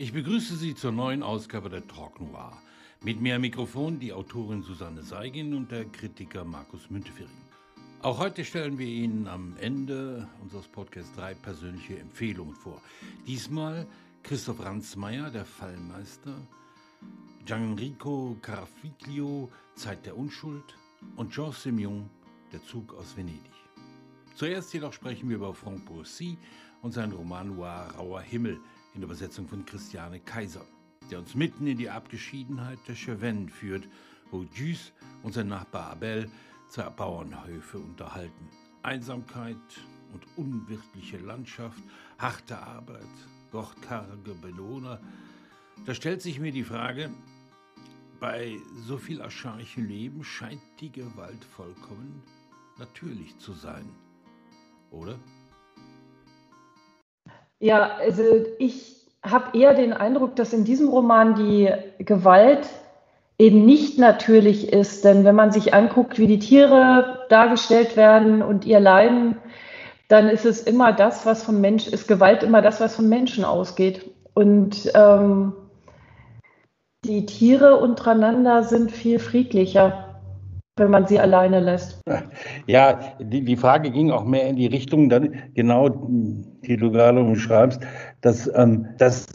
Ich begrüße Sie zur neuen Ausgabe der Talk Noir. Mit mir am Mikrofon die Autorin Susanne Seigin und der Kritiker Markus Müntefering. Auch heute stellen wir Ihnen am Ende unseres Podcasts drei persönliche Empfehlungen vor. Diesmal Christoph Ransmayr, der Fallmeister, Gianrico Carafiglio, Zeit der Unschuld und Jean Simeon, der Zug aus Venedig. Zuerst jedoch sprechen wir über Franck Bourcy und seinen Roman Noir Rauer Himmel – in der Übersetzung von Christiane Kaiser, der uns mitten in die Abgeschiedenheit der Chevennes führt, wo Jus und sein Nachbar Abel zwei Bauernhöfe unterhalten. Einsamkeit und unwirtliche Landschaft, harte Arbeit, wortkarge Belohner. Da stellt sich mir die Frage, bei so viel archaischen Leben scheint die Gewalt vollkommen natürlich zu sein, oder? Ja, also ich habe eher den Eindruck, dass in diesem Roman die Gewalt eben nicht natürlich ist. Denn wenn man sich anguckt, wie die Tiere dargestellt werden und ihr Leiden, dann ist es immer das, was vom Mensch ist Gewalt immer das, was vom Menschen ausgeht. Und ähm, die Tiere untereinander sind viel friedlicher wenn man sie alleine lässt. Ja, die, die Frage ging auch mehr in die Richtung, dann genau, die du gerade umschreibst, dass, ähm, dass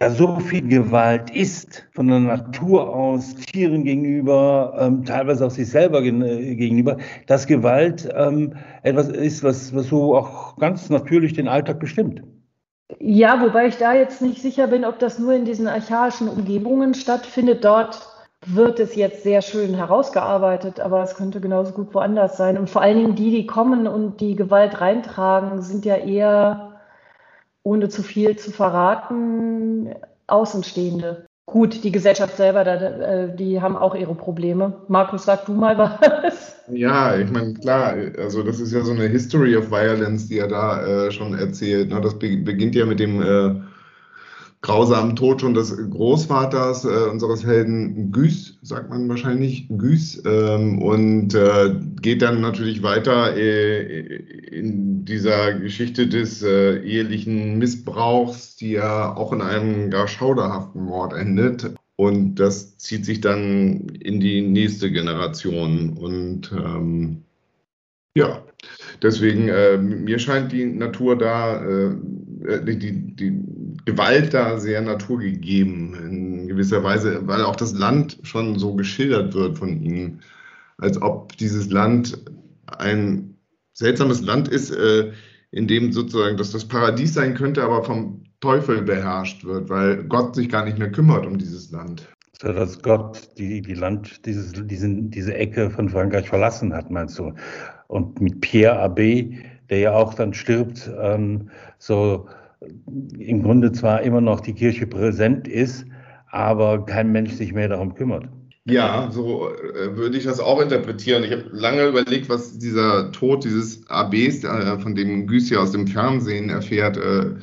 da so viel Gewalt ist von der Natur aus, Tieren gegenüber, ähm, teilweise auch sich selber gen äh, gegenüber, dass Gewalt ähm, etwas ist, was, was so auch ganz natürlich den Alltag bestimmt. Ja, wobei ich da jetzt nicht sicher bin, ob das nur in diesen archaischen Umgebungen stattfindet. Dort wird es jetzt sehr schön herausgearbeitet, aber es könnte genauso gut woanders sein. Und vor allen Dingen die, die kommen und die Gewalt reintragen, sind ja eher, ohne zu viel zu verraten, Außenstehende. Gut, die Gesellschaft selber, äh, die haben auch ihre Probleme. Markus, sag du mal was. Ja, ich meine, klar, also das ist ja so eine History of Violence, die er da äh, schon erzählt. Ne? Das beginnt ja mit dem äh, grausamen Tod schon des Großvaters äh, unseres Helden Güß, sagt man wahrscheinlich, Güß, ähm, und äh, geht dann natürlich weiter äh, in dieser Geschichte des äh, ehelichen Missbrauchs, die ja auch in einem gar schauderhaften Mord endet. Und das zieht sich dann in die nächste Generation. Und ähm, ja, deswegen, äh, mir scheint die Natur da, äh, die, die, die Gewalt da sehr naturgegeben in gewisser Weise, weil auch das Land schon so geschildert wird von ihnen, als ob dieses Land ein seltsames Land ist, äh, in dem sozusagen das das Paradies sein könnte, aber vom Teufel beherrscht wird, weil Gott sich gar nicht mehr kümmert um dieses Land. So dass Gott die, die Land, dieses, diesen, diese Ecke von Frankreich verlassen hat, meinst du? Und mit Pierre Abbé, der ja auch dann stirbt, ähm, so im Grunde zwar immer noch die Kirche präsent ist, aber kein Mensch sich mehr darum kümmert. Ja, so äh, würde ich das auch interpretieren. Ich habe lange überlegt, was dieser Tod dieses ABs, äh, von dem Güssi aus dem Fernsehen erfährt, äh,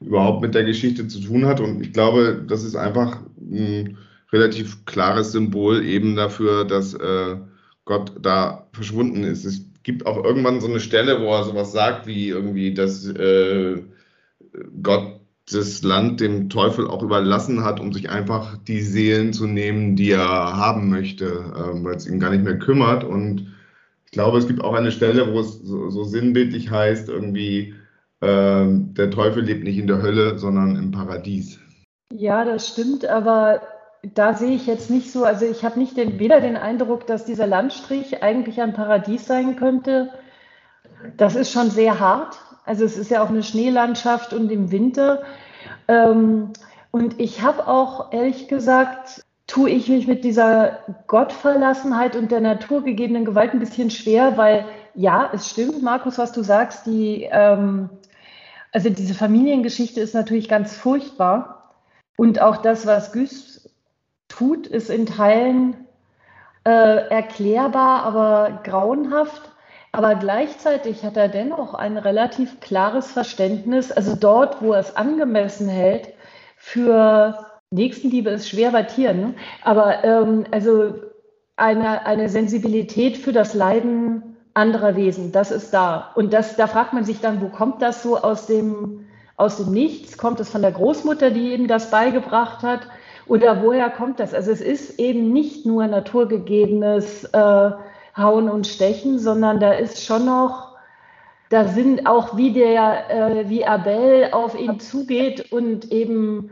überhaupt mit der Geschichte zu tun hat. Und ich glaube, das ist einfach ein relativ klares Symbol eben dafür, dass äh, Gott da verschwunden ist. Es gibt auch irgendwann so eine Stelle, wo er sowas sagt, wie irgendwie, dass äh, Gott das Land dem Teufel auch überlassen hat, um sich einfach die Seelen zu nehmen, die er haben möchte, ähm, weil es ihn gar nicht mehr kümmert. Und ich glaube, es gibt auch eine Stelle, wo es so, so sinnbildlich heißt, irgendwie, äh, der Teufel lebt nicht in der Hölle, sondern im Paradies. Ja, das stimmt, aber da sehe ich jetzt nicht so, also ich habe nicht den, weder den Eindruck, dass dieser Landstrich eigentlich ein Paradies sein könnte. Das ist schon sehr hart, also es ist ja auch eine Schneelandschaft und im Winter. Ähm, und ich habe auch ehrlich gesagt, tue ich mich mit dieser Gottverlassenheit und der naturgegebenen Gewalt ein bisschen schwer, weil ja, es stimmt, Markus, was du sagst, die, ähm, also diese Familiengeschichte ist natürlich ganz furchtbar. Und auch das, was Güß tut, ist in Teilen äh, erklärbar, aber grauenhaft. Aber gleichzeitig hat er dennoch ein relativ klares Verständnis, also dort, wo er es angemessen hält, für Nächstenliebe ist schwer bei Tieren, ne? aber ähm, also eine, eine Sensibilität für das Leiden anderer Wesen, das ist da. Und das, da fragt man sich dann, wo kommt das so aus dem, aus dem Nichts? Kommt es von der Großmutter, die ihm das beigebracht hat? Oder woher kommt das? Also es ist eben nicht nur naturgegebenes äh, Hauen und Stechen, sondern da ist schon noch, da sind auch wie der, äh, wie Abel auf ihn zugeht und eben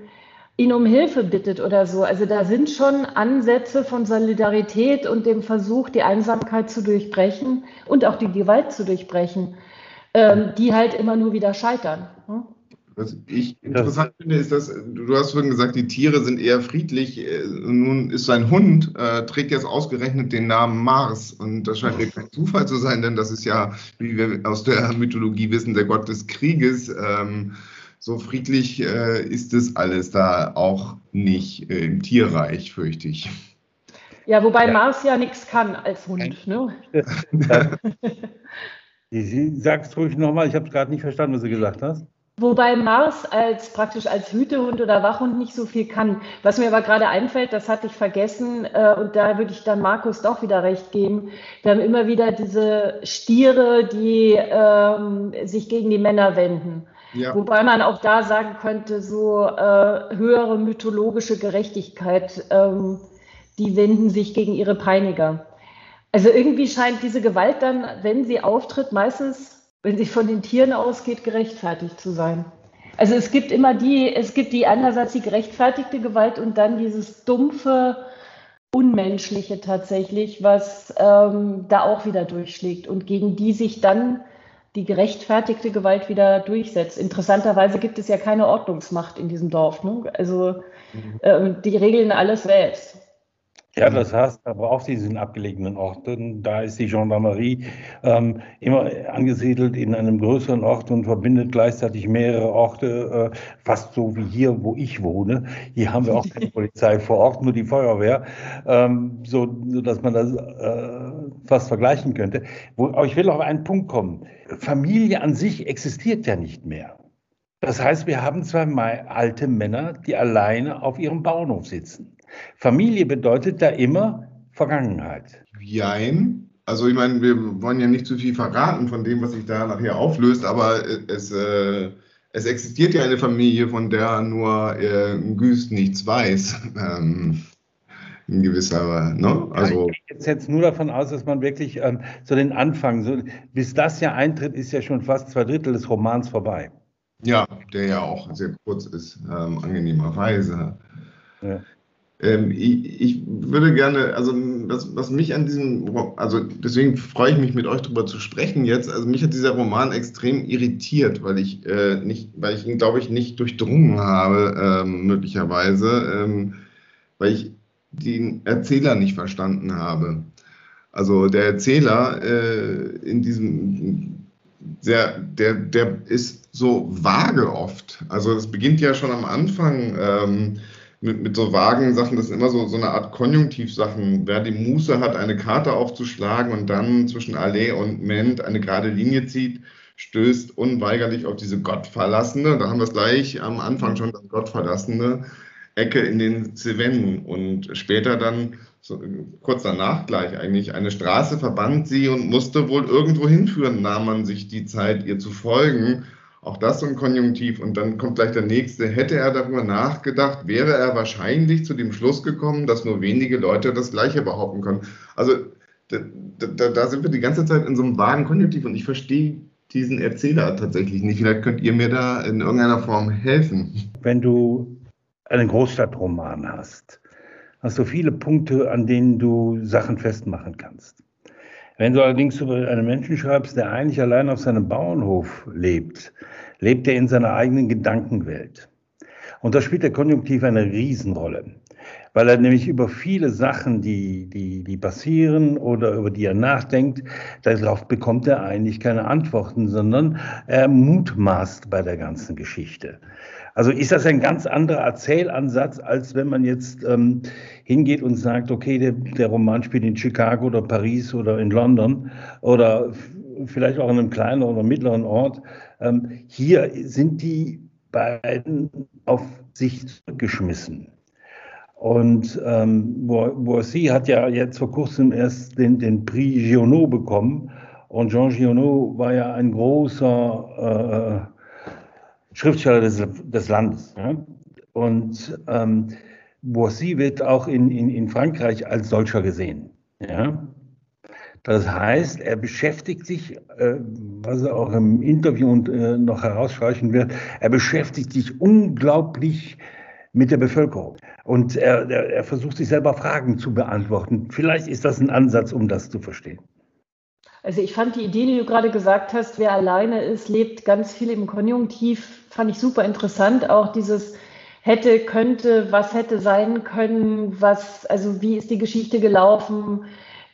ihn um Hilfe bittet oder so. Also da sind schon Ansätze von Solidarität und dem Versuch, die Einsamkeit zu durchbrechen und auch die Gewalt zu durchbrechen, ähm, die halt immer nur wieder scheitern. Hm? Was ich interessant finde, ist, dass du hast vorhin gesagt, die Tiere sind eher friedlich. Äh, nun ist sein Hund, äh, trägt jetzt ausgerechnet den Namen Mars. Und das scheint mir kein Zufall zu sein, denn das ist ja, wie wir aus der Mythologie wissen, der Gott des Krieges. Ähm, so friedlich äh, ist es alles da auch nicht äh, im Tierreich, fürchte ich. Ja, wobei ja. Mars ja nichts kann als Hund. Ne? Sag es ruhig nochmal, ich habe es gerade nicht verstanden, was du gesagt hast. Wobei Mars als praktisch als Hütehund oder Wachhund nicht so viel kann. Was mir aber gerade einfällt, das hatte ich vergessen, äh, und da würde ich dann Markus doch wieder recht geben. Wir haben immer wieder diese Stiere, die ähm, sich gegen die Männer wenden. Ja. Wobei man auch da sagen könnte, so äh, höhere mythologische Gerechtigkeit, ähm, die wenden sich gegen ihre Peiniger. Also irgendwie scheint diese Gewalt dann, wenn sie auftritt, meistens, wenn sie von den Tieren ausgeht, gerechtfertigt zu sein. Also es gibt immer die, es gibt die einerseits die gerechtfertigte Gewalt und dann dieses dumpfe, unmenschliche tatsächlich, was ähm, da auch wieder durchschlägt und gegen die sich dann die gerechtfertigte Gewalt wieder durchsetzt. Interessanterweise gibt es ja keine Ordnungsmacht in diesem Dorf. Ne? Also mhm. äh, die regeln alles selbst. Ja, das heißt aber auf diesen abgelegenen Orten, da ist die Gendarmerie ähm, immer angesiedelt in einem größeren Ort und verbindet gleichzeitig mehrere Orte, äh, fast so wie hier, wo ich wohne. Hier haben wir auch keine Polizei vor Ort, nur die Feuerwehr, ähm, so, so dass man das äh, fast vergleichen könnte. Wo, aber ich will auf einen Punkt kommen. Familie an sich existiert ja nicht mehr. Das heißt, wir haben zwei alte Männer, die alleine auf ihrem Bauernhof sitzen. Familie bedeutet da immer Vergangenheit. Jein. Also ich meine, wir wollen ja nicht zu viel verraten von dem, was sich da nachher auflöst, aber es, äh, es existiert ja eine Familie, von der nur äh, Güst nichts weiß. Ähm, in gewisser, ne? Also. Ja, ich gehe jetzt nur davon aus, dass man wirklich ähm, so den Anfang, so, bis das ja eintritt, ist ja schon fast zwei Drittel des Romans vorbei. Ja, der ja auch sehr kurz ist, ähm, angenehmerweise. Ja. Ähm, ich, ich, würde gerne, also was, was, mich an diesem, also deswegen freue ich mich mit euch darüber zu sprechen jetzt. Also mich hat dieser Roman extrem irritiert, weil ich äh, nicht, weil ich ihn, glaube ich, nicht durchdrungen habe, ähm, möglicherweise, ähm, weil ich den Erzähler nicht verstanden habe. Also der Erzähler äh, in diesem sehr, der, der ist so vage oft. Also es beginnt ja schon am Anfang. Ähm, mit, mit so vagen Sachen, das ist immer so, so eine Art Konjunktivsachen. Wer die Muße hat, eine Karte aufzuschlagen und dann zwischen Allee und Ment eine gerade Linie zieht, stößt unweigerlich auf diese Gottverlassene, da haben wir es gleich am Anfang schon, das Gottverlassene, Ecke in den Cevennen und später dann, so, kurz danach gleich eigentlich, eine Straße verband sie und musste wohl irgendwo hinführen, nahm man sich die Zeit, ihr zu folgen auch das so ein Konjunktiv. Und dann kommt gleich der nächste. Hätte er darüber nachgedacht, wäre er wahrscheinlich zu dem Schluss gekommen, dass nur wenige Leute das Gleiche behaupten können. Also da, da, da sind wir die ganze Zeit in so einem vagen Konjunktiv und ich verstehe diesen Erzähler tatsächlich nicht. Vielleicht könnt ihr mir da in irgendeiner Form helfen. Wenn du einen Großstadtroman hast, hast du viele Punkte, an denen du Sachen festmachen kannst. Wenn du allerdings über einen Menschen schreibst, der eigentlich allein auf seinem Bauernhof lebt, lebt er in seiner eigenen Gedankenwelt. Und da spielt der Konjunktiv eine Riesenrolle, weil er nämlich über viele Sachen, die, die, die passieren oder über die er nachdenkt, darauf bekommt er eigentlich keine Antworten, sondern er mutmaßt bei der ganzen Geschichte. Also ist das ein ganz anderer Erzählansatz, als wenn man jetzt ähm, hingeht und sagt, okay, der, der Roman spielt in Chicago oder Paris oder in London oder vielleicht auch in einem kleinen oder mittleren Ort. Ähm, hier sind die beiden auf sich zurückgeschmissen. Und ähm, Boissy hat ja jetzt vor kurzem erst den, den Prix Giono bekommen. Und Jean Giono war ja ein großer äh, Schriftsteller des, des Landes. Ja? Und ähm, Boissy wird auch in, in, in Frankreich als solcher gesehen. Ja? Das heißt, er beschäftigt sich, äh, was er auch im Interview äh, noch herausstreichen wird, er beschäftigt sich unglaublich mit der Bevölkerung. Und er, er, er versucht sich selber Fragen zu beantworten. Vielleicht ist das ein Ansatz, um das zu verstehen. Also ich fand die Idee, die du gerade gesagt hast, wer alleine ist, lebt ganz viel im Konjunktiv, fand ich super interessant. Auch dieses hätte, könnte, was hätte sein können, was, also wie ist die Geschichte gelaufen,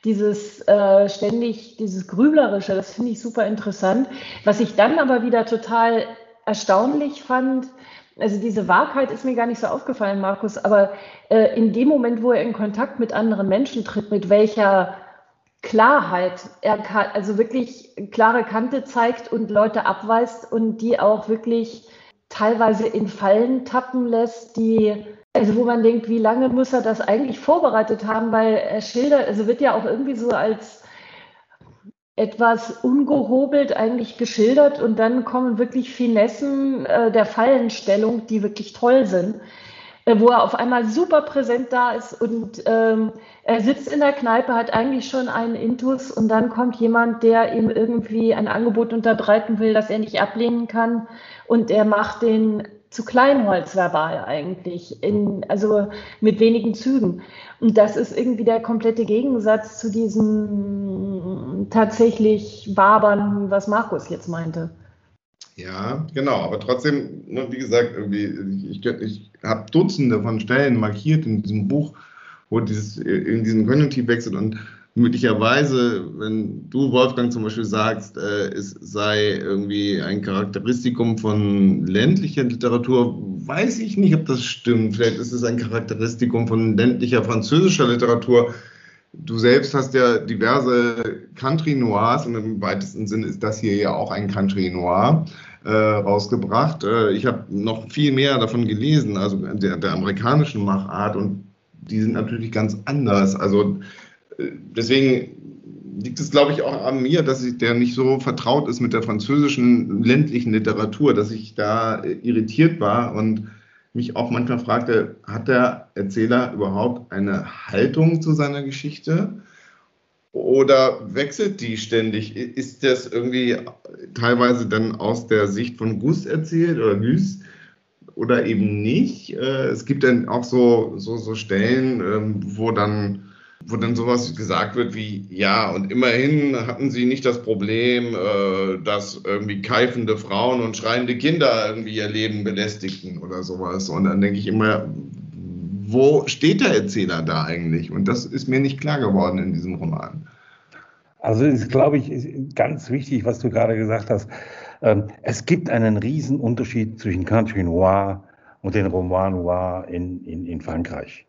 dieses äh, ständig, dieses Grüblerische, das finde ich super interessant. Was ich dann aber wieder total erstaunlich fand, also diese Wahrheit ist mir gar nicht so aufgefallen, Markus, aber äh, in dem Moment, wo er in Kontakt mit anderen Menschen tritt, mit welcher Klarheit er kann, also wirklich klare Kante zeigt und Leute abweist und die auch wirklich teilweise in Fallen tappen lässt, die, also wo man denkt, wie lange muss er das eigentlich vorbereitet haben, weil er schildert, also wird ja auch irgendwie so als etwas ungehobelt eigentlich geschildert und dann kommen wirklich Finessen äh, der Fallenstellung, die wirklich toll sind. Äh, wo er auf einmal super präsent da ist und ähm, er sitzt in der Kneipe, hat eigentlich schon einen Intus und dann kommt jemand, der ihm irgendwie ein Angebot unterbreiten will, das er nicht ablehnen kann und er macht den zu Kleinholz verbal eigentlich, in, also mit wenigen Zügen. Und das ist irgendwie der komplette Gegensatz zu diesem tatsächlich Wabern, was Markus jetzt meinte. Ja, genau, aber trotzdem, ne, wie gesagt, ich, ich habe Dutzende von Stellen markiert in diesem Buch, wo dieses in diesen Konjunktiv wechselt und möglicherweise, wenn du, Wolfgang, zum Beispiel sagst, äh, es sei irgendwie ein Charakteristikum von ländlicher Literatur, weiß ich nicht, ob das stimmt. Vielleicht ist es ein Charakteristikum von ländlicher französischer Literatur. Du selbst hast ja diverse Country Noirs und im weitesten Sinne ist das hier ja auch ein Country Noir äh, rausgebracht. Äh, ich habe noch viel mehr davon gelesen, also der, der, amerikanischen Machart und die sind natürlich ganz anders. Also deswegen liegt es, glaube ich, auch an mir, dass ich der nicht so vertraut ist mit der französischen ländlichen Literatur, dass ich da äh, irritiert war und mich auch manchmal fragte, hat der Erzähler überhaupt eine Haltung zu seiner Geschichte? Oder wechselt die ständig? Ist das irgendwie teilweise dann aus der Sicht von Gus erzählt oder Gus oder eben nicht? Äh, es gibt dann auch so, so, so Stellen, ähm, wo dann wo dann sowas gesagt wird wie, ja, und immerhin hatten sie nicht das Problem, äh, dass irgendwie keifende Frauen und schreiende Kinder irgendwie ihr Leben belästigten oder sowas. Und dann denke ich immer, wo steht der Erzähler da eigentlich? Und das ist mir nicht klar geworden in diesem Roman. Also ist, glaube ich, ganz wichtig, was du gerade gesagt hast. Ähm, es gibt einen riesen Unterschied zwischen Country Noir und den Roman Noir in, in, in Frankreich.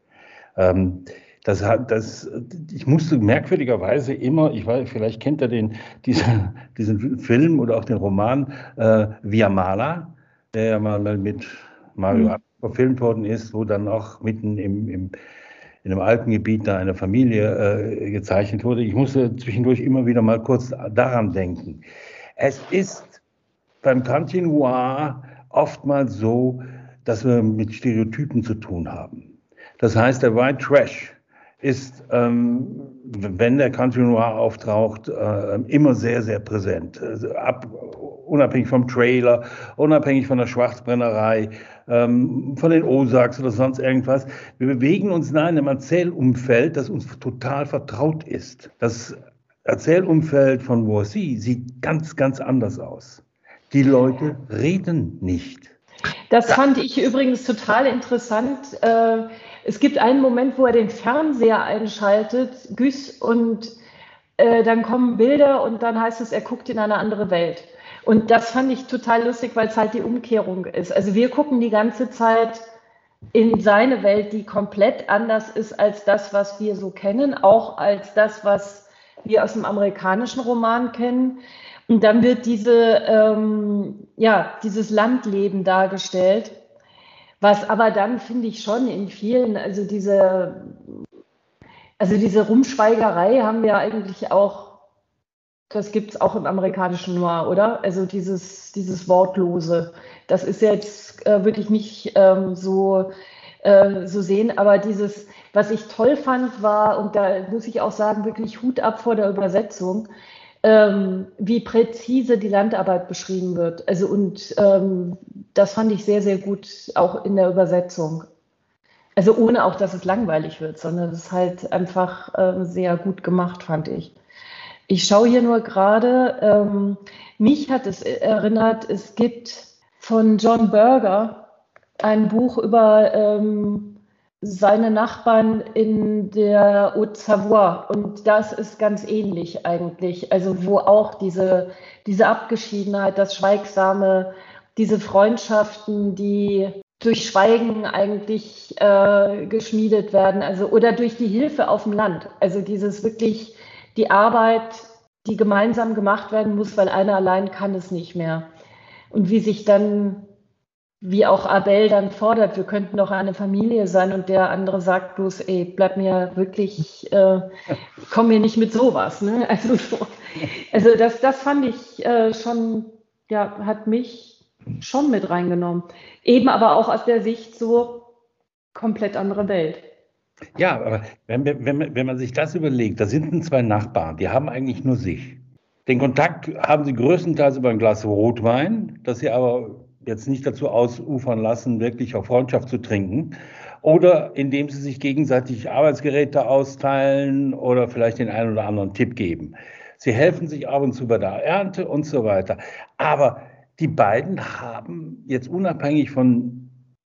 Ähm, das hat, das, ich musste merkwürdigerweise immer, ich weiß, vielleicht kennt ihr den, diesen, diesen Film oder auch den Roman äh, Via Mala, der ja mal mit Mario mhm. verfilmt worden ist, wo dann auch mitten im, im in einem Alpengebiet da eine Familie äh, gezeichnet wurde. Ich musste zwischendurch immer wieder mal kurz daran denken. Es ist beim Cantinoir oftmals so, dass wir mit Stereotypen zu tun haben. Das heißt, der White Trash ist, ähm, wenn der Country Noir auftaucht, äh, immer sehr, sehr präsent. Also ab, unabhängig vom Trailer, unabhängig von der Schwarzbrennerei, ähm, von den Osaks oder sonst irgendwas. Wir bewegen uns in einem Erzählumfeld, das uns total vertraut ist. Das Erzählumfeld von Voici sieht ganz, ganz anders aus. Die Leute reden nicht. Das fand ich übrigens total interessant. Äh, es gibt einen Moment, wo er den Fernseher einschaltet, Güss, und äh, dann kommen Bilder und dann heißt es, er guckt in eine andere Welt. Und das fand ich total lustig, weil es halt die Umkehrung ist. Also wir gucken die ganze Zeit in seine Welt, die komplett anders ist als das, was wir so kennen, auch als das, was wir aus dem amerikanischen Roman kennen. Und dann wird diese, ähm, ja, dieses Landleben dargestellt. Was aber dann finde ich schon in vielen, also diese, also diese Rumschweigerei haben wir eigentlich auch, das gibt es auch im amerikanischen Noir, oder? Also dieses, dieses Wortlose. das ist jetzt, äh, würde ich nicht ähm, so, äh, so sehen, aber dieses, was ich toll fand, war, und da muss ich auch sagen, wirklich Hut ab vor der Übersetzung, ähm, wie präzise die Landarbeit beschrieben wird. Also und ähm, das fand ich sehr, sehr gut auch in der Übersetzung. Also ohne auch, dass es langweilig wird, sondern es ist halt einfach äh, sehr gut gemacht, fand ich. Ich schaue hier nur gerade, ähm, mich hat es erinnert, es gibt von John Berger ein Buch über ähm, seine Nachbarn in der Haute-Savoie. Und das ist ganz ähnlich eigentlich. Also wo auch diese, diese Abgeschiedenheit, das Schweigsame, diese Freundschaften, die durch Schweigen eigentlich äh, geschmiedet werden, also oder durch die Hilfe auf dem Land. Also dieses wirklich die Arbeit, die gemeinsam gemacht werden muss, weil einer allein kann es nicht mehr. Und wie sich dann wie auch Abel dann fordert, wir könnten doch eine Familie sein und der andere sagt bloß, ey, bleib mir wirklich, äh, komm mir nicht mit sowas. Ne? Also, so. also das, das fand ich äh, schon, ja, hat mich schon mit reingenommen. Eben aber auch aus der Sicht so komplett andere Welt. Ja, aber wenn, wenn, wenn man sich das überlegt, da sind zwei Nachbarn, die haben eigentlich nur sich. Den Kontakt haben sie größtenteils über ein Glas Rotwein, das sie aber jetzt nicht dazu ausufern lassen, wirklich auf Freundschaft zu trinken. Oder indem sie sich gegenseitig Arbeitsgeräte austeilen oder vielleicht den einen oder anderen Tipp geben. Sie helfen sich ab und zu bei der Ernte und so weiter. Aber die beiden haben jetzt unabhängig von,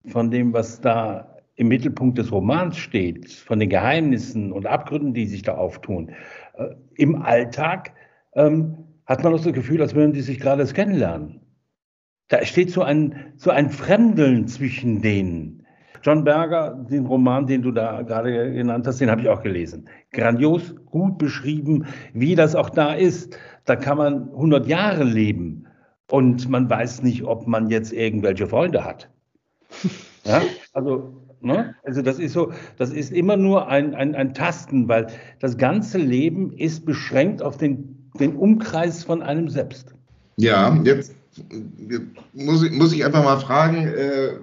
von dem, was da im Mittelpunkt des Romans steht, von den Geheimnissen und Abgründen, die sich da auftun, äh, im Alltag ähm, hat man auch das Gefühl, als würden die sich gerade kennenlernen. Da steht so ein, so ein Fremdeln zwischen denen. John Berger, den Roman, den du da gerade genannt hast, den habe ich auch gelesen. Grandios, gut beschrieben, wie das auch da ist. Da kann man 100 Jahre leben und man weiß nicht, ob man jetzt irgendwelche Freunde hat. Ja, also, ne? also das ist so, das ist immer nur ein, ein, ein Tasten, weil das ganze Leben ist beschränkt auf den, den Umkreis von einem selbst. Ja, jetzt muss muss ich einfach mal fragen, äh,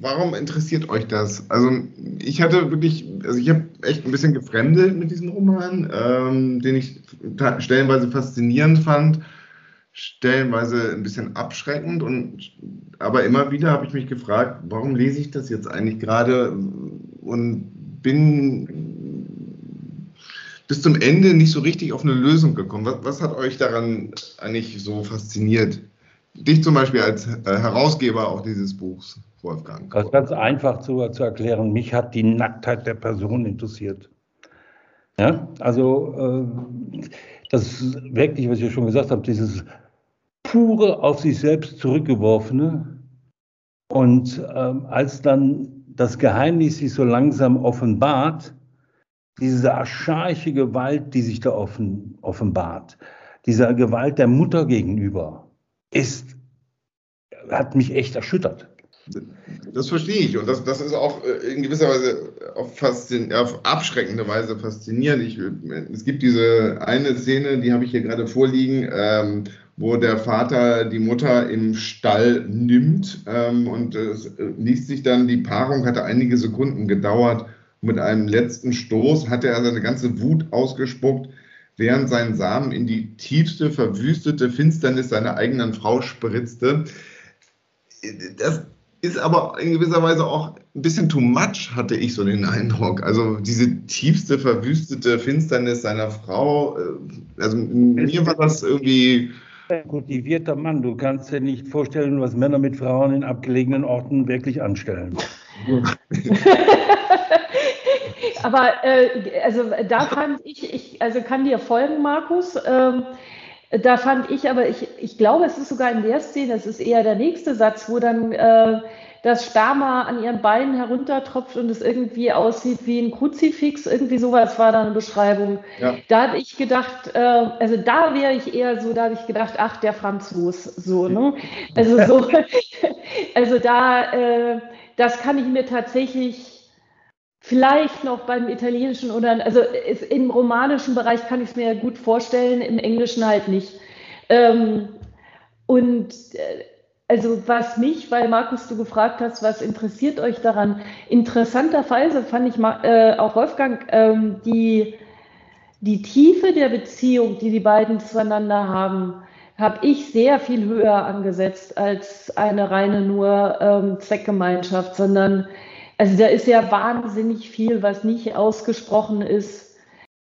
warum interessiert euch das? Also ich hatte wirklich, also ich habe echt ein bisschen gefremdelt mit diesem Roman, ähm, den ich stellenweise faszinierend fand, stellenweise ein bisschen abschreckend und aber immer wieder habe ich mich gefragt, warum lese ich das jetzt eigentlich gerade und bin bis zum Ende nicht so richtig auf eine Lösung gekommen. Was, was hat euch daran eigentlich so fasziniert? Dich zum Beispiel als äh, Herausgeber auch dieses Buchs, Wolfgang. Das ist ganz einfach zu, zu erklären. Mich hat die Nacktheit der Person interessiert. Ja, also äh, das wirklich, was ich schon gesagt habe, dieses pure auf sich selbst zurückgeworfene und ähm, als dann das Geheimnis sich so langsam offenbart, diese archaische Gewalt, die sich da offen, offenbart, dieser Gewalt der Mutter gegenüber, ist, hat mich echt erschüttert. Das verstehe ich und das, das ist auch äh, in gewisser Weise auf, auf abschreckende Weise faszinierend. Ich, es gibt diese eine Szene, die habe ich hier gerade vorliegen, ähm, wo der Vater die Mutter im Stall nimmt ähm, und es liest sich dann, die Paarung hatte einige Sekunden gedauert mit einem letzten Stoß hatte er seine ganze Wut ausgespuckt, während sein Samen in die tiefste, verwüstete Finsternis seiner eigenen Frau spritzte. Das ist aber in gewisser Weise auch ein bisschen too much, hatte ich so den Eindruck. Also diese tiefste, verwüstete Finsternis seiner Frau, äh, also mir war das irgendwie ein kultivierter Mann. Du kannst dir nicht vorstellen, was Männer mit Frauen in abgelegenen Orten wirklich anstellen. Aber äh, also da fand ich, ich, also kann dir folgen, Markus. Ähm, da fand ich aber, ich, ich glaube, es ist sogar in der Szene, es ist eher der nächste Satz, wo dann äh, das Sperma an ihren Beinen heruntertropft und es irgendwie aussieht wie ein Kruzifix, irgendwie sowas war da eine Beschreibung. Ja. Da habe ich gedacht, äh, also da wäre ich eher so, da habe ich gedacht, ach, der Franzos, so, ne? Also so, also da, äh, das kann ich mir tatsächlich Vielleicht noch beim Italienischen oder, also im romanischen Bereich kann ich es mir gut vorstellen, im Englischen halt nicht. Ähm, und äh, also was mich, weil Markus, du gefragt hast, was interessiert euch daran? Interessanterweise fand ich äh, auch Wolfgang ähm, die, die Tiefe der Beziehung, die die beiden zueinander haben, habe ich sehr viel höher angesetzt als eine reine nur ähm, Zweckgemeinschaft, sondern also da ist ja wahnsinnig viel, was nicht ausgesprochen ist.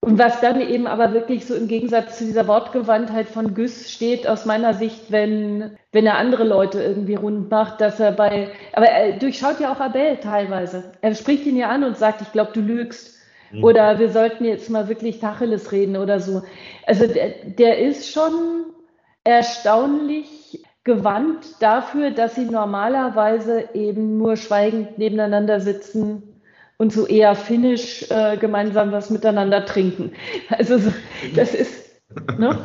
Und was dann eben aber wirklich so im Gegensatz zu dieser Wortgewandtheit von Güss steht, aus meiner Sicht, wenn, wenn er andere Leute irgendwie rund macht, dass er bei, aber er durchschaut ja auch Abel teilweise. Er spricht ihn ja an und sagt, ich glaube, du lügst. Mhm. Oder wir sollten jetzt mal wirklich Tacheles reden oder so. Also der, der ist schon erstaunlich gewandt dafür, dass sie normalerweise eben nur schweigend nebeneinander sitzen und so eher finnisch äh, gemeinsam was miteinander trinken. Also so, das ist. Ne?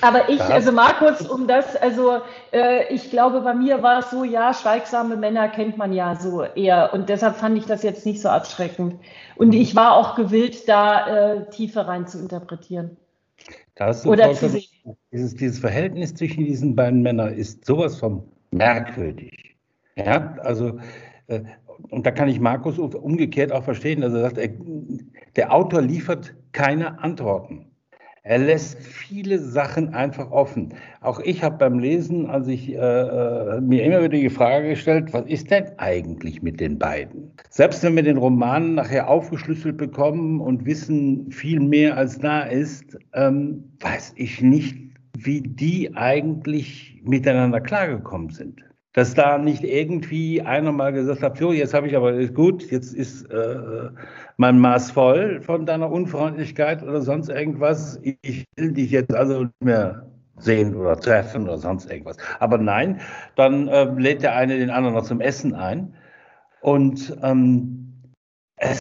Aber ich, also Markus, um das, also äh, ich glaube, bei mir war es so, ja, schweigsame Männer kennt man ja so eher. Und deshalb fand ich das jetzt nicht so abschreckend. Und ich war auch gewillt, da äh, Tiefe rein zu interpretieren. Oder zu sehen. Dieses, dieses Verhältnis zwischen diesen beiden Männern ist sowas von merkwürdig. Ja, also, äh, und da kann ich Markus umgekehrt auch verstehen. Also er sagt, er, der Autor liefert keine Antworten. Er lässt viele Sachen einfach offen. Auch ich habe beim Lesen, als ich äh, äh, mir immer wieder die Frage gestellt, was ist denn eigentlich mit den beiden? Selbst wenn wir den Roman nachher aufgeschlüsselt bekommen und wissen viel mehr als da ist, ähm, weiß ich nicht, wie die eigentlich miteinander klargekommen sind dass da nicht irgendwie einer mal gesagt hat, so, jetzt habe ich aber, ist gut, jetzt ist äh, mein Maß voll von deiner Unfreundlichkeit oder sonst irgendwas. Ich will dich jetzt also nicht mehr sehen oder treffen oder sonst irgendwas. Aber nein, dann äh, lädt der eine den anderen noch zum Essen ein. Und ähm, es,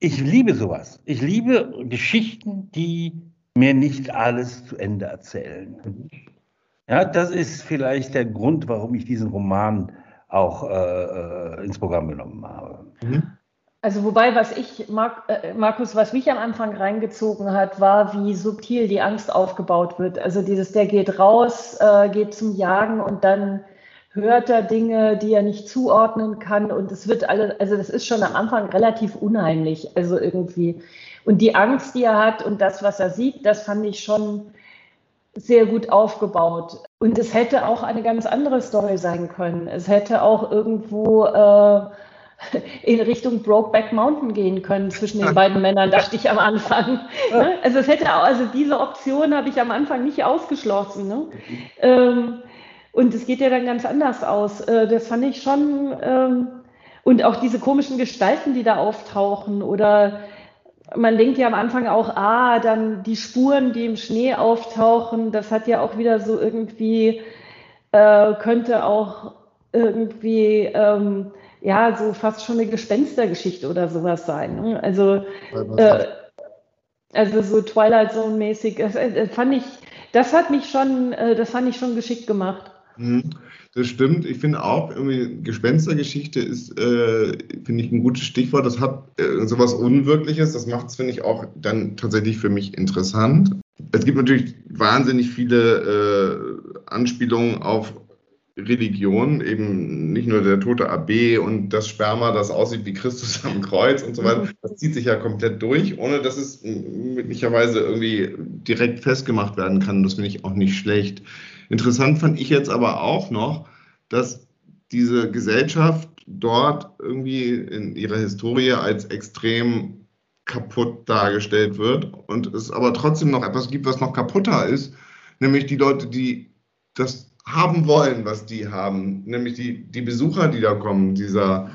ich liebe sowas. Ich liebe Geschichten, die mir nicht alles zu Ende erzählen. Ja, das ist vielleicht der Grund, warum ich diesen Roman auch äh, äh ins Programm genommen habe. Mhm. Also wobei, was ich, Mark, äh, Markus, was mich am Anfang reingezogen hat, war, wie subtil die Angst aufgebaut wird. Also dieses, der geht raus, äh, geht zum Jagen und dann hört er Dinge, die er nicht zuordnen kann und es wird alles, also das ist schon am Anfang relativ unheimlich, also irgendwie. Und die Angst, die er hat und das, was er sieht, das fand ich schon sehr gut aufgebaut. Und es hätte auch eine ganz andere Story sein können. Es hätte auch irgendwo äh, in Richtung Brokeback Mountain gehen können zwischen den beiden Männern, dachte ich am Anfang. Ne? Also es hätte auch, also diese Option habe ich am Anfang nicht ausgeschlossen. Ne? Ähm, und es geht ja dann ganz anders aus. Äh, das fand ich schon. Ähm, und auch diese komischen Gestalten, die da auftauchen oder man denkt ja am Anfang auch, ah, dann die Spuren, die im Schnee auftauchen, das hat ja auch wieder so irgendwie, äh, könnte auch irgendwie, ähm, ja, so fast schon eine Gespenstergeschichte oder sowas sein. Ne? Also, äh, also so Twilight Zone mäßig, das, das, fand ich, das hat mich schon, äh, das fand ich schon geschickt gemacht. Das stimmt. Ich finde auch, irgendwie Gespenstergeschichte ist, äh, finde ich, ein gutes Stichwort. Das hat äh, sowas Unwirkliches. Das macht es, finde ich, auch dann tatsächlich für mich interessant. Es gibt natürlich wahnsinnig viele äh, Anspielungen auf Religion, eben nicht nur der tote AB und das Sperma, das aussieht wie Christus am Kreuz und so weiter. Das zieht sich ja komplett durch, ohne dass es möglicherweise irgendwie direkt festgemacht werden kann. Das finde ich auch nicht schlecht. Interessant fand ich jetzt aber auch noch, dass diese Gesellschaft dort irgendwie in ihrer Historie als extrem kaputt dargestellt wird und es aber trotzdem noch etwas gibt, was noch kaputter ist, nämlich die Leute, die das haben wollen, was die haben, nämlich die, die Besucher, die da kommen, dieser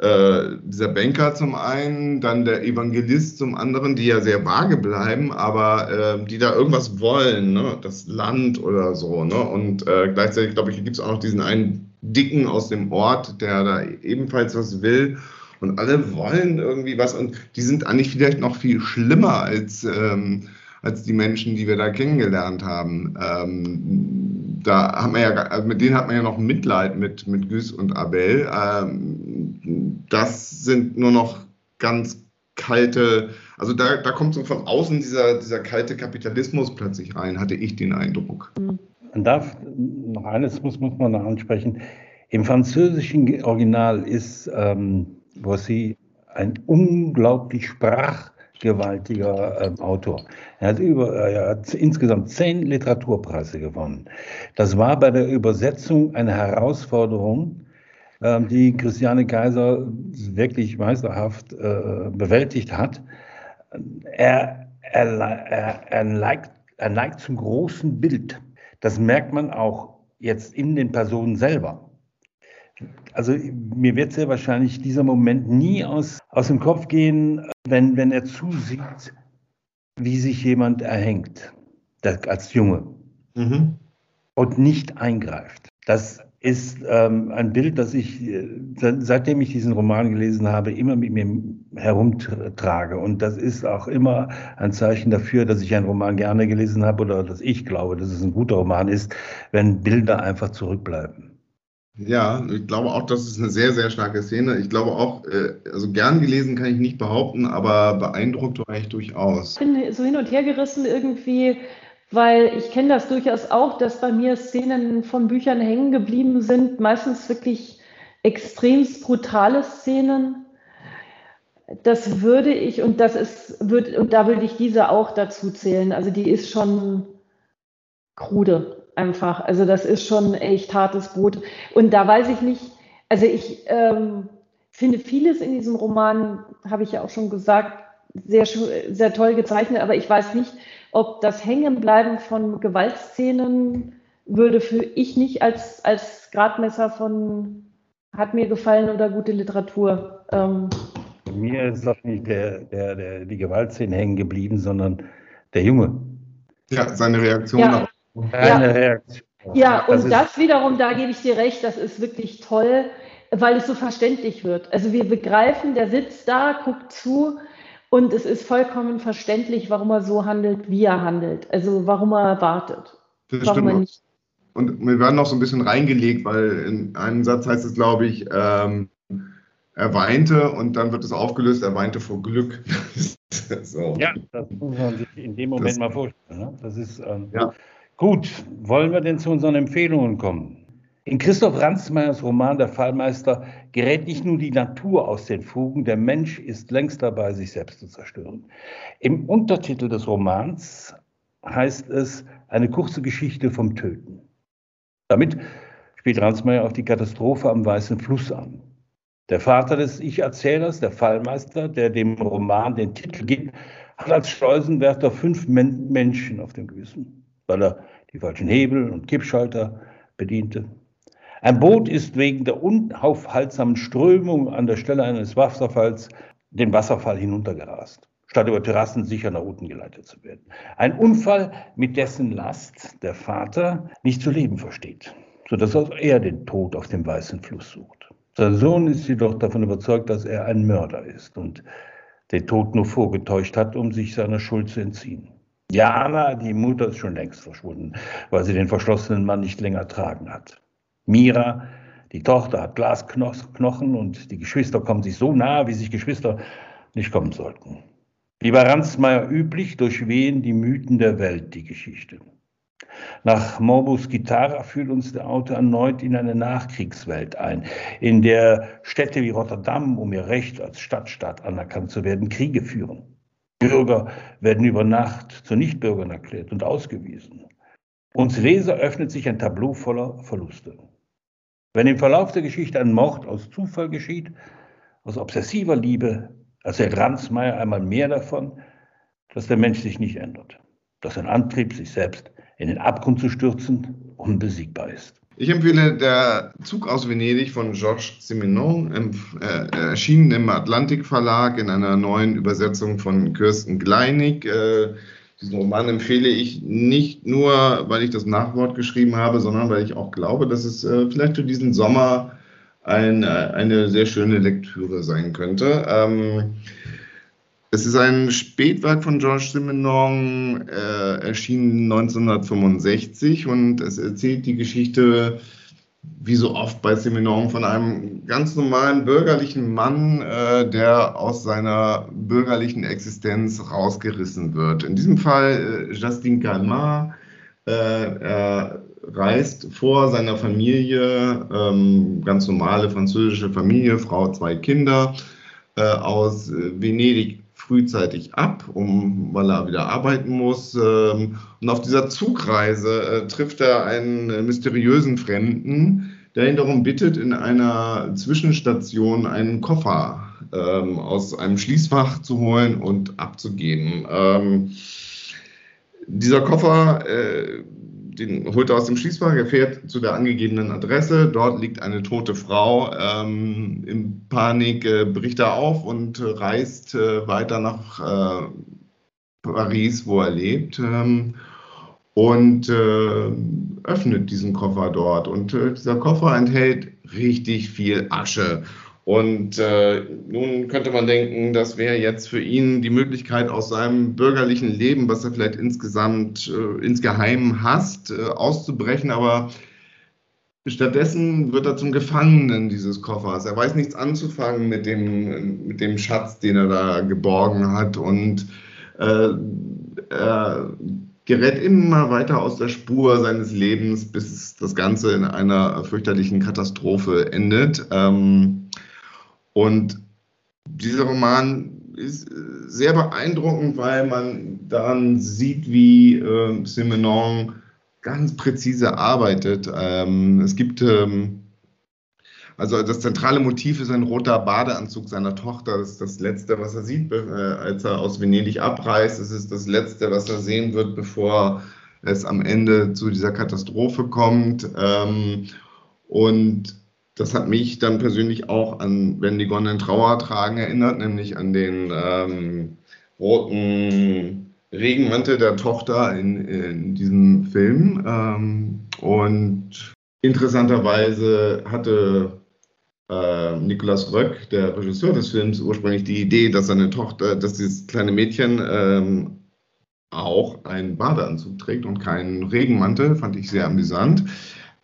äh, dieser Banker zum einen, dann der Evangelist zum anderen, die ja sehr vage bleiben, aber äh, die da irgendwas wollen, ne? das Land oder so. Ne? Und äh, gleichzeitig, glaube ich, gibt es auch noch diesen einen Dicken aus dem Ort, der da ebenfalls was will. Und alle wollen irgendwie was und die sind eigentlich vielleicht noch viel schlimmer als, ähm, als die Menschen, die wir da kennengelernt haben. Ähm, da hat man ja, also mit denen hat man ja noch Mitleid mit, mit Güs und Abel. Ähm, das sind nur noch ganz kalte, also da, da kommt so von außen dieser, dieser kalte Kapitalismus plötzlich rein, hatte ich den Eindruck. Mhm. man darf noch eines muss, muss man noch ansprechen. Im französischen Original ist ähm, Voici ein unglaublich sprachgewaltiger äh, Autor. Er hat, über, er hat insgesamt zehn Literaturpreise gewonnen. Das war bei der Übersetzung eine Herausforderung, die Christiane Kaiser wirklich meisterhaft äh, bewältigt hat. Er, er, er, er, neigt, er neigt zum großen Bild. Das merkt man auch jetzt in den Personen selber. Also mir wird sehr wahrscheinlich dieser Moment nie aus, aus dem Kopf gehen, wenn, wenn er zusieht, wie sich jemand erhängt, das, als Junge, mhm. und nicht eingreift. Das ist ähm, ein Bild, das ich, äh, seitdem ich diesen Roman gelesen habe, immer mit mir herumtrage. Und das ist auch immer ein Zeichen dafür, dass ich einen Roman gerne gelesen habe oder dass ich glaube, dass es ein guter Roman ist, wenn Bilder einfach zurückbleiben. Ja, ich glaube auch, das ist eine sehr, sehr starke Szene. Ich glaube auch, äh, also gern gelesen kann ich nicht behaupten, aber beeindruckt war ich durchaus. Ich bin so hin und her gerissen irgendwie, weil ich kenne das durchaus auch, dass bei mir Szenen von Büchern hängen geblieben sind, meistens wirklich extremst brutale Szenen. Das würde ich, und das ist, wird, und da würde ich diese auch dazu zählen. Also die ist schon krude einfach. Also das ist schon echt hartes Brot. Und da weiß ich nicht, also ich ähm, finde vieles in diesem Roman, habe ich ja auch schon gesagt, sehr, sehr toll gezeichnet, aber ich weiß nicht, ob das Hängenbleiben von Gewaltszenen würde für ich nicht als, als Gradmesser von hat mir gefallen oder gute Literatur. Ähm, mir ist doch nicht der, der, der, die Gewaltszene hängen geblieben, sondern der Junge. Ja, seine Reaktion ja. Keine ja. Reaktion. Ja, und das, das wiederum, da gebe ich dir recht, das ist wirklich toll, weil es so verständlich wird. Also wir begreifen, der sitzt da, guckt zu und es ist vollkommen verständlich, warum er so handelt, wie er handelt. Also warum er wartet. Das warum stimmt. nicht. Und wir werden noch so ein bisschen reingelegt, weil in einem Satz heißt es, glaube ich, ähm, er weinte und dann wird es aufgelöst, er weinte vor Glück. so. Ja, das muss man sich in dem Moment das, mal vorstellen. Ne? Das ist ähm, ja. Gut, wollen wir denn zu unseren Empfehlungen kommen? In Christoph Ransmeyers Roman Der Fallmeister gerät nicht nur die Natur aus den Fugen, der Mensch ist längst dabei, sich selbst zu zerstören. Im Untertitel des Romans heißt es eine kurze Geschichte vom Töten. Damit spielt Ransmeyer auf die Katastrophe am Weißen Fluss an. Der Vater des Ich-Erzählers, der Fallmeister, der dem Roman den Titel gibt, hat als Schleusenwärter fünf Men Menschen auf dem Gewissen weil er die falschen Hebel und Kippschalter bediente. Ein Boot ist wegen der unaufhaltsamen Strömung an der Stelle eines Wasserfalls den Wasserfall hinuntergerast, statt über Terrassen sicher nach unten geleitet zu werden. Ein Unfall, mit dessen Last der Vater nicht zu leben versteht, sodass auch er den Tod auf dem weißen Fluss sucht. Sein Sohn ist jedoch davon überzeugt, dass er ein Mörder ist und den Tod nur vorgetäuscht hat, um sich seiner Schuld zu entziehen. Jana, die Mutter, ist schon längst verschwunden, weil sie den verschlossenen Mann nicht länger tragen hat. Mira, die Tochter, hat Glasknochen und die Geschwister kommen sich so nah, wie sich Geschwister nicht kommen sollten. Wie bei Ransmayr üblich, durchwehen die Mythen der Welt die Geschichte. Nach Morbus Gitarra führt uns der Autor erneut in eine Nachkriegswelt ein, in der Städte wie Rotterdam, um ihr Recht als Stadtstaat anerkannt zu werden, Kriege führen. Bürger werden über Nacht zu Nichtbürgern erklärt und ausgewiesen. Uns Leser öffnet sich ein Tableau voller Verluste. Wenn im Verlauf der Geschichte ein Mord aus Zufall geschieht, aus obsessiver Liebe, erzählt Ransmayr einmal mehr davon, dass der Mensch sich nicht ändert, dass sein Antrieb, sich selbst in den Abgrund zu stürzen, unbesiegbar ist. Ich empfehle der Zug aus Venedig von Georges Simenon, äh, erschienen im Atlantik Verlag in einer neuen Übersetzung von Kirsten Gleinig. Äh, diesen Roman empfehle ich nicht nur, weil ich das Nachwort geschrieben habe, sondern weil ich auch glaube, dass es äh, vielleicht für diesen Sommer ein, äh, eine sehr schöne Lektüre sein könnte. Ähm, es ist ein Spätwerk von Georges Simenon, äh, erschienen 1965 und es erzählt die Geschichte, wie so oft bei Simenon, von einem ganz normalen bürgerlichen Mann, äh, der aus seiner bürgerlichen Existenz rausgerissen wird. In diesem Fall äh, Justin Calmat, äh, er reist vor seiner Familie, ähm, ganz normale französische Familie, Frau, zwei Kinder, äh, aus Venedig frühzeitig ab, um, weil er wieder arbeiten muss. Ähm, und auf dieser Zugreise äh, trifft er einen mysteriösen Fremden, der ihn darum bittet, in einer Zwischenstation einen Koffer ähm, aus einem Schließfach zu holen und abzugeben. Ähm, dieser Koffer, äh, den holt er aus dem Schließfach, er fährt zu der angegebenen Adresse. Dort liegt eine tote Frau. Ähm, in Panik äh, bricht er auf und reist äh, weiter nach äh, Paris, wo er lebt. Ähm, und äh, öffnet diesen Koffer dort. Und äh, dieser Koffer enthält richtig viel Asche. Und äh, nun könnte man denken, das wäre jetzt für ihn die Möglichkeit, aus seinem bürgerlichen Leben, was er vielleicht insgesamt äh, insgeheim hasst, äh, auszubrechen. Aber stattdessen wird er zum Gefangenen dieses Koffers. Er weiß nichts anzufangen mit dem, mit dem Schatz, den er da geborgen hat. Und äh, er gerät immer weiter aus der Spur seines Lebens, bis das Ganze in einer fürchterlichen Katastrophe endet. Ähm, und dieser Roman ist äh, sehr beeindruckend, weil man dann sieht, wie äh, Simenon ganz präzise arbeitet. Ähm, es gibt, ähm, also das zentrale Motiv ist ein roter Badeanzug seiner Tochter. Das ist das Letzte, was er sieht, äh, als er aus Venedig abreist. Es ist das Letzte, was er sehen wird, bevor es am Ende zu dieser Katastrophe kommt. Ähm, und das hat mich dann persönlich auch an Wenn die Gonnen Trauer tragen erinnert, nämlich an den ähm, roten Regenmantel der Tochter in, in diesem Film. Ähm, und interessanterweise hatte äh, Nikolaus Röck, der Regisseur des Films, ursprünglich die Idee, dass seine Tochter, dass dieses kleine Mädchen ähm, auch einen Badeanzug trägt und keinen Regenmantel, fand ich sehr amüsant.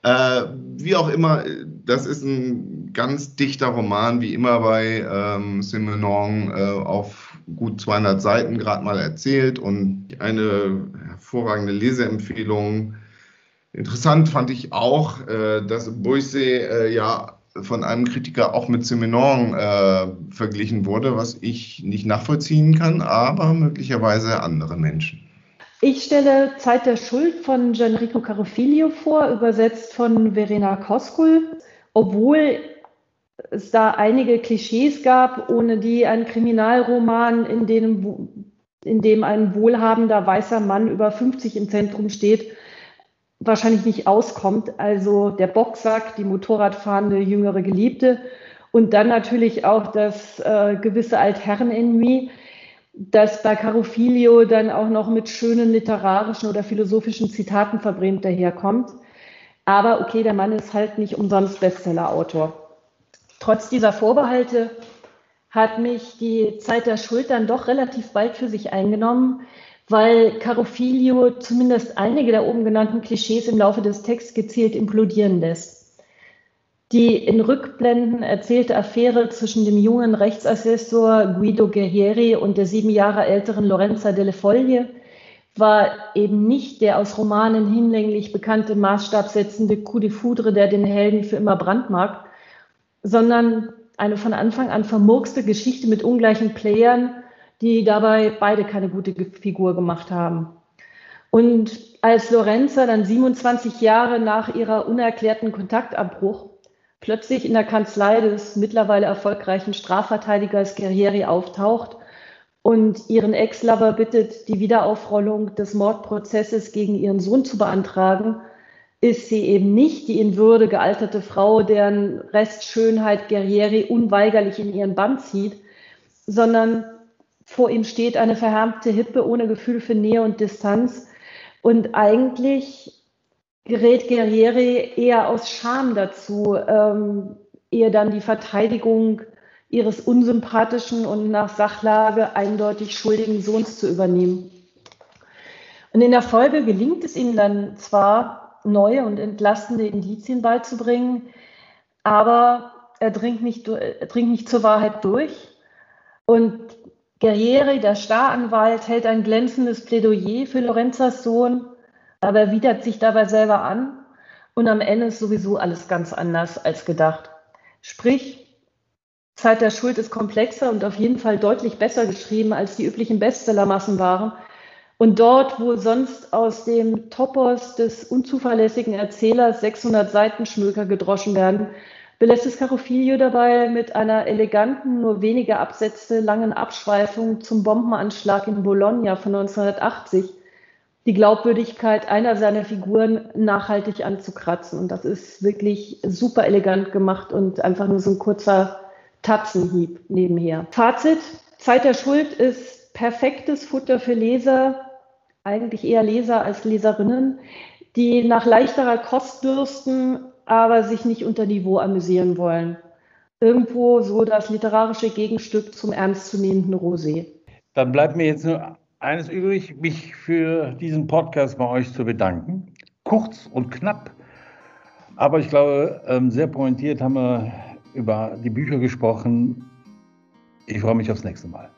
Äh, wie auch immer, das ist ein ganz dichter Roman, wie immer bei ähm, Simenon, äh, auf gut 200 Seiten gerade mal erzählt und eine hervorragende Leseempfehlung. Interessant fand ich auch, äh, dass Boise äh, ja von einem Kritiker auch mit Simenon äh, verglichen wurde, was ich nicht nachvollziehen kann, aber möglicherweise andere Menschen. Ich stelle Zeit der Schuld von Gianrico Carofiglio vor, übersetzt von Verena Koskul, obwohl es da einige Klischees gab, ohne die ein Kriminalroman, in dem, in dem ein wohlhabender weißer Mann über 50 im Zentrum steht, wahrscheinlich nicht auskommt. Also der Boxsack, die Motorradfahrende jüngere Geliebte. Und dann natürlich auch das äh, gewisse Altherren-Ennui das bei Carofilio dann auch noch mit schönen literarischen oder philosophischen Zitaten verbrämt daherkommt. Aber okay, der Mann ist halt nicht umsonst Bestseller-Autor. Trotz dieser Vorbehalte hat mich die Zeit der Schuld dann doch relativ bald für sich eingenommen, weil Carofilio zumindest einige der oben genannten Klischees im Laufe des Texts gezielt implodieren lässt. Die in Rückblenden erzählte Affäre zwischen dem jungen Rechtsassessor Guido Guerrieri und der sieben Jahre älteren Lorenza delle Foglie war eben nicht der aus Romanen hinlänglich bekannte maßstabsetzende Coup de Foudre, der den Helden für immer brandmarkt, sondern eine von Anfang an vermurkste Geschichte mit ungleichen Playern, die dabei beide keine gute Figur gemacht haben. Und als Lorenza dann 27 Jahre nach ihrer unerklärten Kontaktabbruch plötzlich in der Kanzlei des mittlerweile erfolgreichen Strafverteidigers Guerrieri auftaucht und ihren Ex-Lover bittet, die Wiederaufrollung des Mordprozesses gegen ihren Sohn zu beantragen, ist sie eben nicht die in Würde gealterte Frau, deren Restschönheit Guerrieri unweigerlich in ihren Bann zieht, sondern vor ihm steht eine verhärmte Hippe ohne Gefühl für Nähe und Distanz. Und eigentlich gerät Guerrieri eher aus Scham dazu, ähm, eher dann die Verteidigung ihres unsympathischen und nach Sachlage eindeutig schuldigen Sohns zu übernehmen. Und in der Folge gelingt es ihm dann zwar, neue und entlastende Indizien beizubringen, aber er dringt nicht, er dringt nicht zur Wahrheit durch. Und Guerrieri, der Staranwalt, hält ein glänzendes Plädoyer für Lorenzas Sohn aber er widert sich dabei selber an und am Ende ist sowieso alles ganz anders als gedacht. Sprich, Zeit der Schuld ist komplexer und auf jeden Fall deutlich besser geschrieben, als die üblichen Bestsellermassen waren. Und dort, wo sonst aus dem Topos des unzuverlässigen Erzählers 600 Seitenschmöker gedroschen werden, belässt es Carofilio dabei mit einer eleganten, nur wenige Absätze langen Abschweifung zum Bombenanschlag in Bologna von 1980 die Glaubwürdigkeit einer seiner Figuren nachhaltig anzukratzen. Und das ist wirklich super elegant gemacht und einfach nur so ein kurzer Tatzenhieb nebenher. Fazit, Zeit der Schuld ist perfektes Futter für Leser, eigentlich eher Leser als Leserinnen, die nach leichterer Kost dürsten, aber sich nicht unter Niveau amüsieren wollen. Irgendwo so das literarische Gegenstück zum ernstzunehmenden Rosé. Dann bleibt mir jetzt nur eines übrig, mich für diesen Podcast bei euch zu bedanken. Kurz und knapp, aber ich glaube, ähm, sehr pointiert haben wir über die Bücher gesprochen. Ich freue mich aufs nächste Mal.